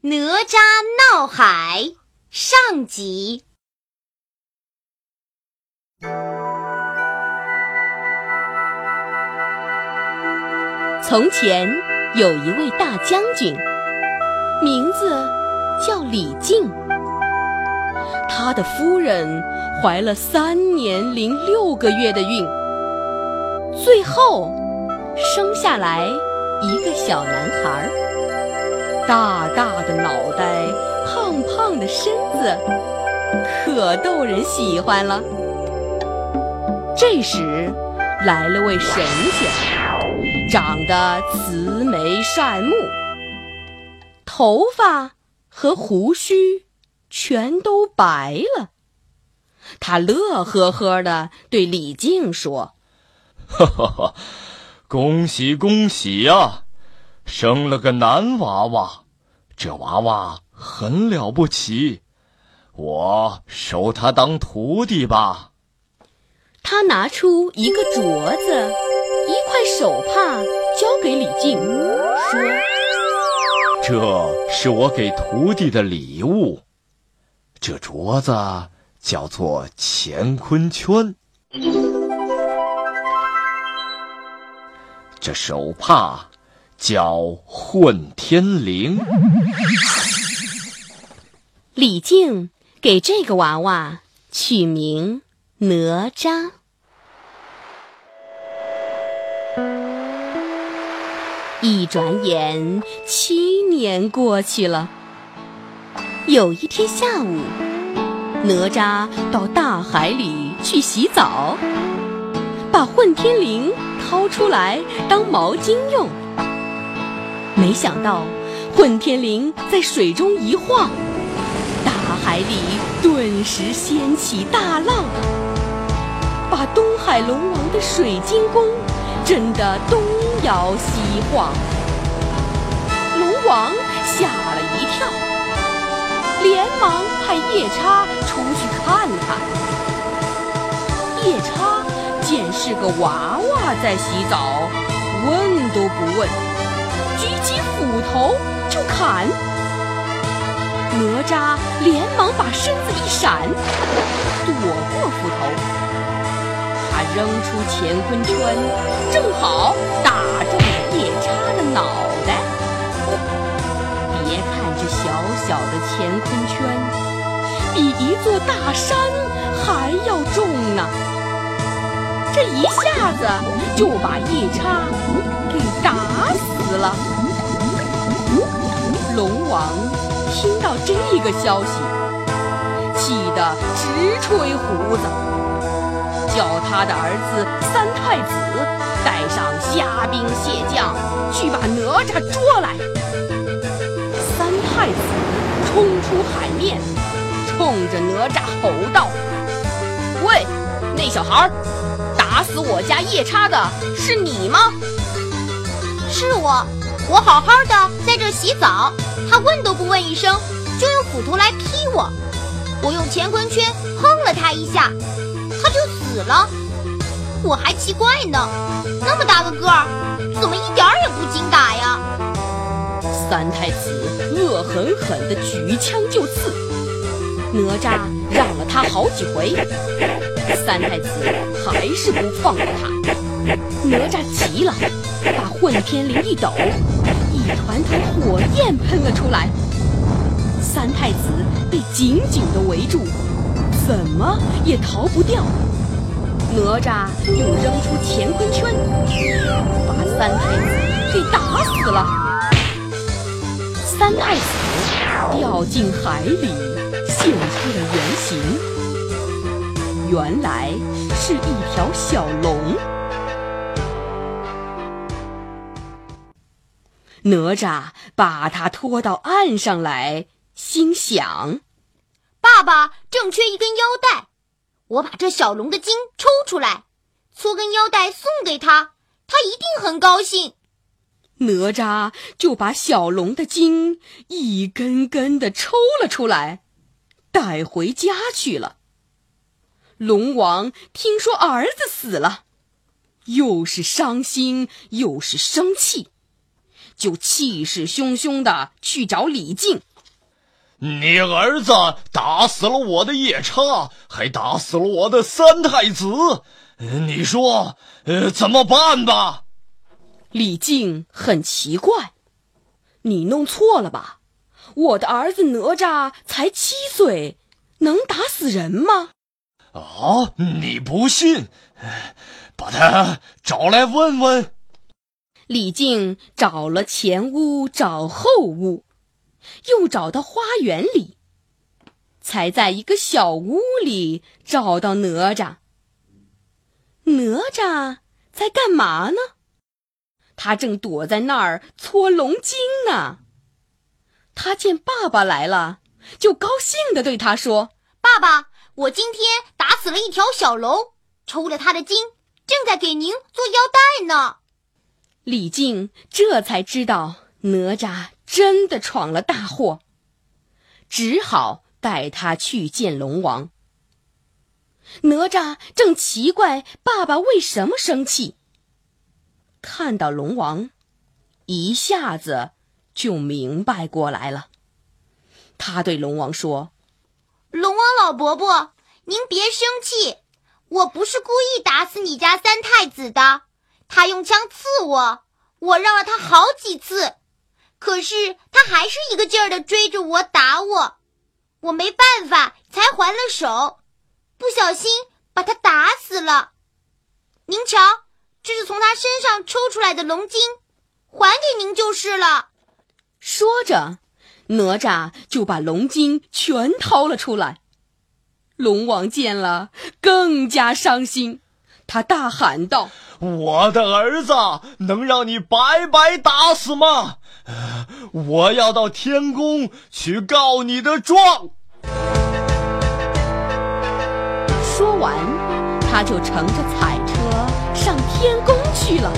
哪吒闹海上集。从前有一位大将军，名字叫李靖。他的夫人怀了三年零六个月的孕，最后生下来一个小男孩，大大的脑袋，胖胖的身子，可逗人喜欢了。这时来了位神仙，长得慈眉善目，头发和胡须。全都白了。他乐呵呵的对李靖说：“哈哈哈，恭喜恭喜呀，生了个男娃娃！这娃娃很了不起，我收他当徒弟吧。”他拿出一个镯子，一块手帕，交给李靖，说：“这是我给徒弟的礼物。”这镯子叫做乾坤圈，这手帕叫混天绫。李靖给这个娃娃取名哪吒。一转眼，七年过去了。有一天下午，哪吒到大海里去洗澡，把混天绫掏出来当毛巾用。没想到混天绫在水中一晃，大海里顿时掀起大浪，把东海龙王的水晶宫震得东摇西晃。龙王吓了一跳。连忙派夜叉出去看看。夜叉见是个娃娃在洗澡，问都不问，举起斧头就砍。哪吒连忙把身子一闪，躲过斧头。他扔出乾坤圈，正好打中了夜叉的脑袋。别看这小。小的乾坤圈比一座大山还要重呢，这一下子就把夜叉给打死了。王听到这个消息，气得直吹胡子，叫他的儿子三太子带上虾兵蟹将去把哪吒捉来。三太子。冲出海面，冲着哪吒吼道：“喂，那小孩，打死我家夜叉的是你吗？”“是我，我好好的在这洗澡，他问都不问一声，就用斧头来劈我。我用乾坤圈碰了他一下，他就死了。我还奇怪呢，那么大个个儿，怎么一点也不经打呀？”三太子恶狠狠地举枪就刺，哪吒让了他好几回，三太子还是不放过他。哪吒急了，把混天绫一抖，团团火焰喷了出来。三太子被紧紧地围住，怎么也逃不掉。哪吒又扔出乾坤圈，把三太子给打死了。三太子掉进海里，现出了原形。原来是一条小龙。哪吒把他拖到岸上来，心想：爸爸正缺一根腰带，我把这小龙的筋抽出来，搓根腰带送给他，他一定很高兴。哪吒就把小龙的筋一根根的抽了出来，带回家去了。龙王听说儿子死了，又是伤心又是生气，就气势汹汹的去找李靖，你儿子打死了我的夜叉，还打死了我的三太子，你说，呃，怎么办吧？李靖很奇怪，你弄错了吧？我的儿子哪吒才七岁，能打死人吗？啊，你不信？把他找来问问。李靖找了前屋，找后屋。又找到花园里，才在一个小屋里找到哪吒。哪吒在干嘛呢？他正躲在那儿搓龙筋呢。他见爸爸来了，就高兴地对他说：“爸爸，我今天打死了一条小龙，抽了他的筋，正在给您做腰带呢。”李靖这才知道哪吒。真的闯了大祸，只好带他去见龙王。哪吒正奇怪爸爸为什么生气，看到龙王，一下子就明白过来了。他对龙王说：“龙王老伯伯，您别生气，我不是故意打死你家三太子的，他用枪刺我，我让了他好几次。”可是他还是一个劲儿的追着我打我，我没办法才还了手，不小心把他打死了。您瞧，这是从他身上抽出来的龙筋，还给您就是了。说着，哪吒就把龙筋全掏了出来。龙王见了更加伤心，他大喊道：“我的儿子能让你白白打死吗？”我要到天宫去告你的状。说完，他就乘着彩车上天宫去了。